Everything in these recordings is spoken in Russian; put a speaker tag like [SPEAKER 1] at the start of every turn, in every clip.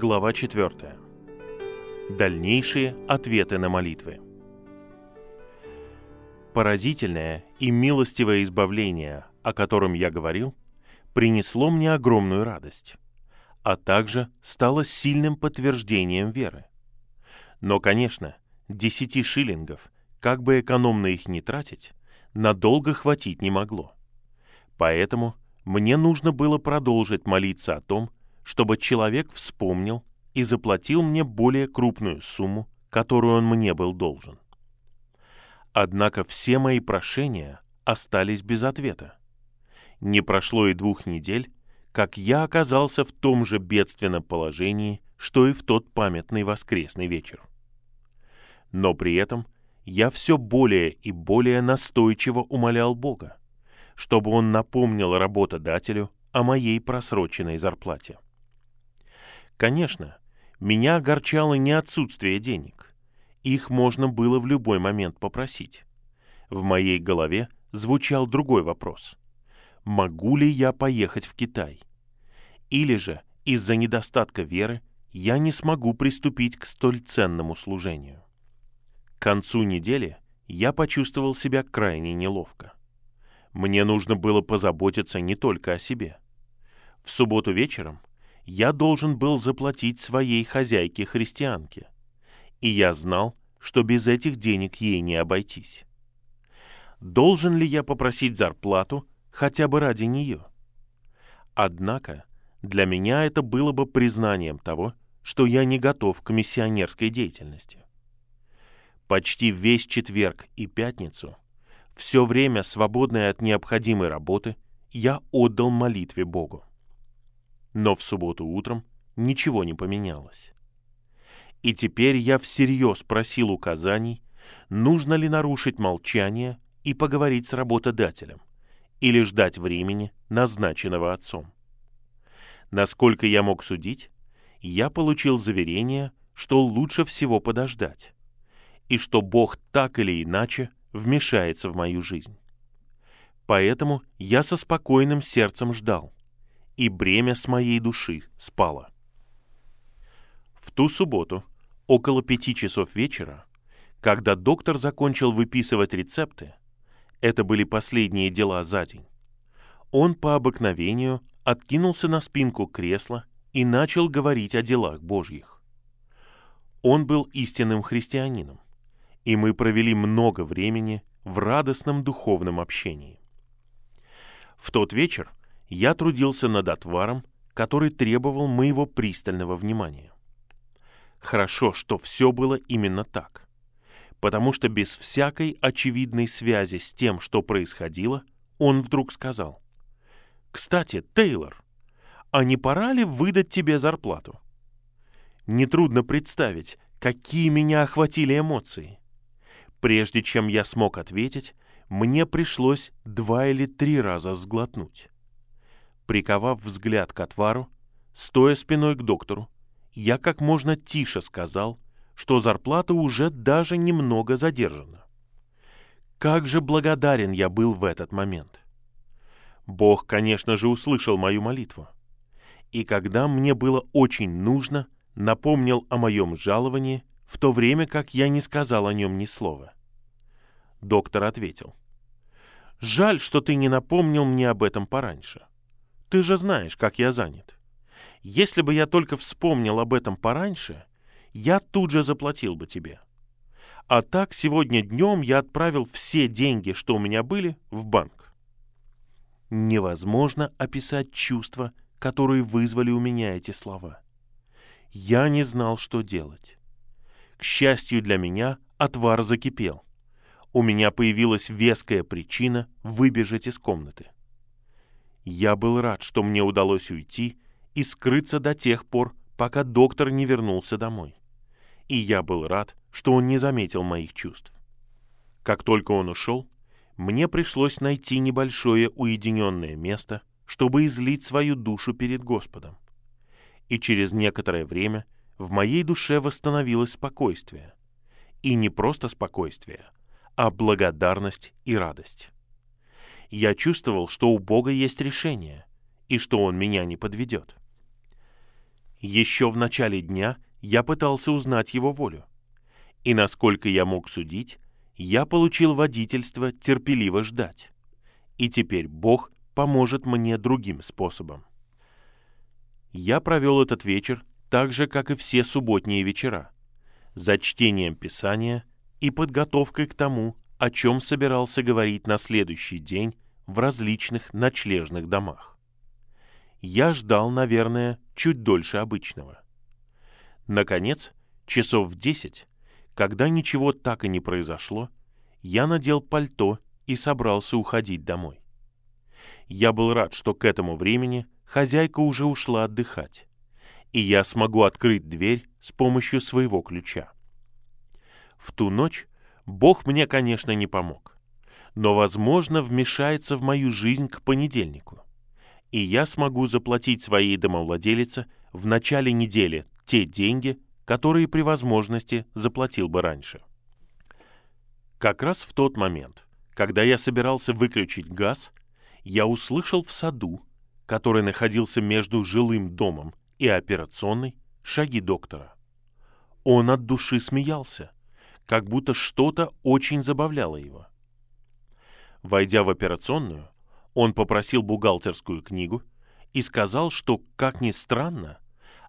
[SPEAKER 1] Глава 4. Дальнейшие ответы на молитвы. Поразительное и милостивое избавление, о котором я говорил, принесло мне огромную радость, а также стало сильным подтверждением веры. Но, конечно, десяти шиллингов, как бы экономно их не тратить, надолго хватить не могло. Поэтому мне нужно было продолжить молиться о том, чтобы человек вспомнил и заплатил мне более крупную сумму, которую он мне был должен. Однако все мои прошения остались без ответа. Не прошло и двух недель, как я оказался в том же бедственном положении, что и в тот памятный воскресный вечер. Но при этом я все более и более настойчиво умолял Бога, чтобы он напомнил работодателю о моей просроченной зарплате. Конечно, меня огорчало не отсутствие денег. Их можно было в любой момент попросить. В моей голове звучал другой вопрос. Могу ли я поехать в Китай? Или же из-за недостатка веры я не смогу приступить к столь ценному служению? К концу недели я почувствовал себя крайне неловко. Мне нужно было позаботиться не только о себе. В субботу вечером я должен был заплатить своей хозяйке-христианке. И я знал, что без этих денег ей не обойтись. Должен ли я попросить зарплату хотя бы ради нее? Однако для меня это было бы признанием того, что я не готов к миссионерской деятельности. Почти весь четверг и пятницу, все время свободное от необходимой работы, я отдал молитве Богу. Но в субботу утром ничего не поменялось. И теперь я всерьез просил указаний, нужно ли нарушить молчание и поговорить с работодателем, или ждать времени, назначенного отцом. Насколько я мог судить, я получил заверение, что лучше всего подождать, и что Бог так или иначе вмешается в мою жизнь. Поэтому я со спокойным сердцем ждал, и бремя с моей души спало. В ту субботу, около пяти часов вечера, когда доктор закончил выписывать рецепты, это были последние дела за день, он по обыкновению откинулся на спинку кресла и начал говорить о делах Божьих. Он был истинным христианином, и мы провели много времени в радостном духовном общении. В тот вечер я трудился над отваром, который требовал моего пристального внимания. Хорошо, что все было именно так, потому что без всякой очевидной связи с тем, что происходило, он вдруг сказал, «Кстати, Тейлор, а не пора ли выдать тебе зарплату?» Нетрудно представить, какие меня охватили эмоции. Прежде чем я смог ответить, мне пришлось два или три раза сглотнуть. Приковав взгляд к отвару, стоя спиной к доктору, я как можно тише сказал, что зарплата уже даже немного задержана. Как же благодарен я был в этот момент. Бог, конечно же, услышал мою молитву. И когда мне было очень нужно, напомнил о моем жаловании, в то время как я не сказал о нем ни слова. Доктор ответил. «Жаль, что ты не напомнил мне об этом пораньше. Ты же знаешь, как я занят. Если бы я только вспомнил об этом пораньше, я тут же заплатил бы тебе. А так сегодня днем я отправил все деньги, что у меня были, в банк. Невозможно описать чувства, которые вызвали у меня эти слова. Я не знал, что делать. К счастью для меня, отвар закипел. У меня появилась веская причина выбежать из комнаты. Я был рад, что мне удалось уйти и скрыться до тех пор, пока доктор не вернулся домой. И я был рад, что он не заметил моих чувств. Как только он ушел, мне пришлось найти небольшое уединенное место, чтобы излить свою душу перед Господом. И через некоторое время в моей душе восстановилось спокойствие. И не просто спокойствие, а благодарность и радость я чувствовал, что у Бога есть решение, и что Он меня не подведет. Еще в начале дня я пытался узнать его волю. И насколько я мог судить, я получил водительство терпеливо ждать. И теперь Бог поможет мне другим способом. Я провел этот вечер так же, как и все субботние вечера, за чтением Писания и подготовкой к тому, о чем собирался говорить на следующий день в различных ночлежных домах. Я ждал, наверное, чуть дольше обычного. Наконец, часов в десять, когда ничего так и не произошло, я надел пальто и собрался уходить домой. Я был рад, что к этому времени хозяйка уже ушла отдыхать, и я смогу открыть дверь с помощью своего ключа. В ту ночь Бог мне, конечно, не помог, но, возможно, вмешается в мою жизнь к понедельнику и я смогу заплатить своей домовладелице в начале недели те деньги, которые при возможности заплатил бы раньше. Как раз в тот момент, когда я собирался выключить газ, я услышал в саду, который находился между жилым домом и операционной, шаги доктора. Он от души смеялся, как будто что-то очень забавляло его. Войдя в операционную, он попросил бухгалтерскую книгу и сказал, что, как ни странно,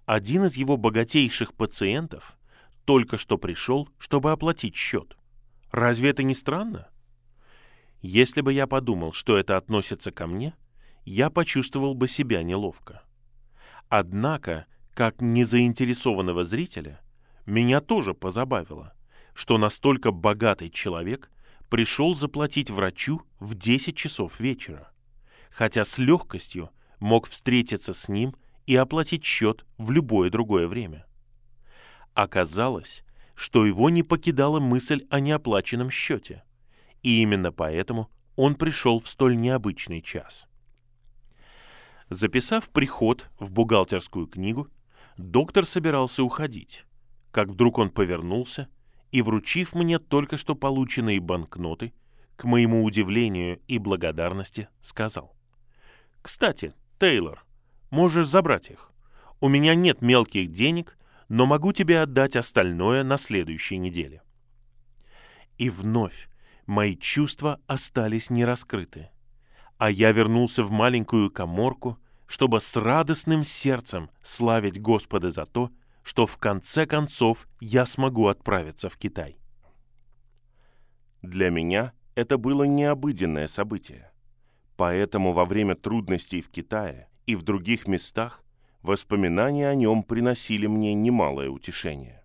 [SPEAKER 1] один из его богатейших пациентов только что пришел, чтобы оплатить счет. Разве это не странно? Если бы я подумал, что это относится ко мне, я почувствовал бы себя неловко. Однако, как незаинтересованного зрителя, меня тоже позабавило, что настолько богатый человек пришел заплатить врачу в 10 часов вечера хотя с легкостью мог встретиться с ним и оплатить счет в любое другое время. Оказалось, что его не покидала мысль о неоплаченном счете, и именно поэтому он пришел в столь необычный час. Записав приход в бухгалтерскую книгу, доктор собирался уходить, как вдруг он повернулся и, вручив мне только что полученные банкноты, к моему удивлению и благодарности, сказал. Кстати, Тейлор, можешь забрать их. У меня нет мелких денег, но могу тебе отдать остальное на следующей неделе. И вновь мои чувства остались нераскрыты, а я вернулся в маленькую коморку, чтобы с радостным сердцем славить Господа за то, что в конце концов я смогу отправиться в Китай.
[SPEAKER 2] Для меня это было необыденное событие. Поэтому во время трудностей в Китае и в других местах воспоминания о нем приносили мне немалое утешение.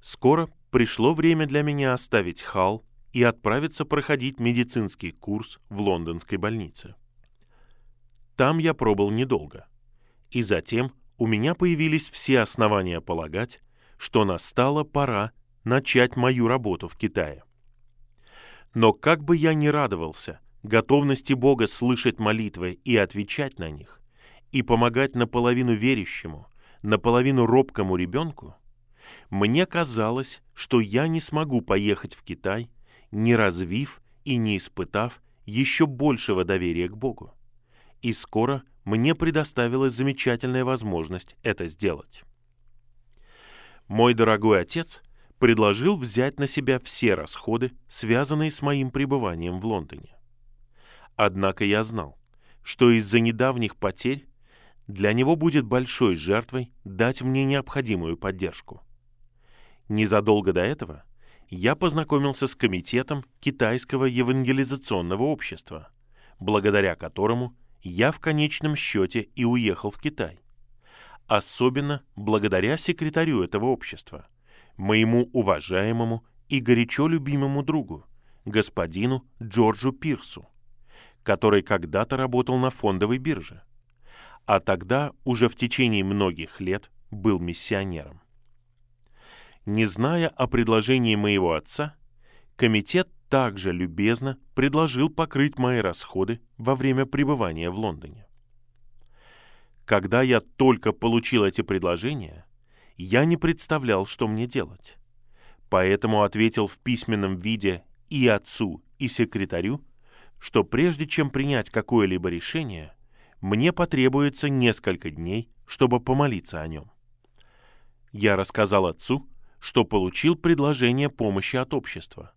[SPEAKER 1] Скоро пришло время для меня оставить Хал и отправиться проходить медицинский курс в лондонской больнице. Там я пробыл недолго, и затем у меня появились все основания полагать, что настала пора начать мою работу в Китае. Но как бы я ни радовался готовности Бога слышать молитвы и отвечать на них, и помогать наполовину верящему, наполовину робкому ребенку, мне казалось, что я не смогу поехать в Китай, не развив и не испытав еще большего доверия к Богу. И скоро мне предоставилась замечательная возможность это сделать. Мой дорогой отец предложил взять на себя все расходы, связанные с моим пребыванием в Лондоне. Однако я знал, что из-за недавних потерь для него будет большой жертвой дать мне необходимую поддержку. Незадолго до этого я познакомился с комитетом Китайского евангелизационного общества, благодаря которому я в конечном счете и уехал в Китай. Особенно благодаря секретарю этого общества, моему уважаемому и горячо любимому другу, господину Джорджу Пирсу, который когда-то работал на фондовой бирже, а тогда уже в течение многих лет был миссионером. Не зная о предложении моего отца, комитет также любезно предложил покрыть мои расходы во время пребывания в Лондоне. Когда я только получил эти предложения, я не представлял, что мне делать. Поэтому ответил в письменном виде и отцу, и секретарю, что прежде чем принять какое-либо решение, мне потребуется несколько дней, чтобы помолиться о нем. Я рассказал отцу, что получил предложение помощи от общества,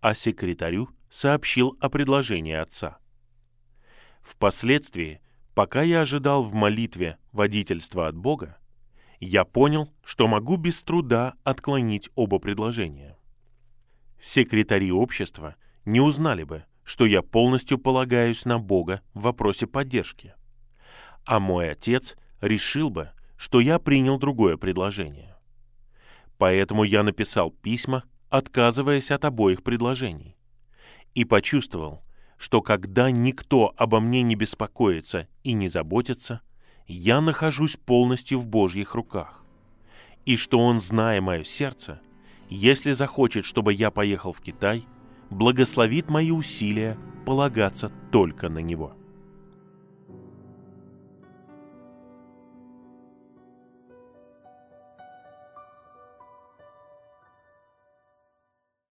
[SPEAKER 1] а секретарю сообщил о предложении отца. Впоследствии, пока я ожидал в молитве водительства от Бога, я понял, что могу без труда отклонить оба предложения. Секретари общества не узнали бы, что я полностью полагаюсь на Бога в вопросе поддержки. А мой отец решил бы, что я принял другое предложение. Поэтому я написал письма, отказываясь от обоих предложений. И почувствовал, что когда никто обо мне не беспокоится и не заботится, я нахожусь полностью в Божьих руках. И что Он, зная мое сердце, если захочет, чтобы я поехал в Китай, благословит мои усилия полагаться только на Него.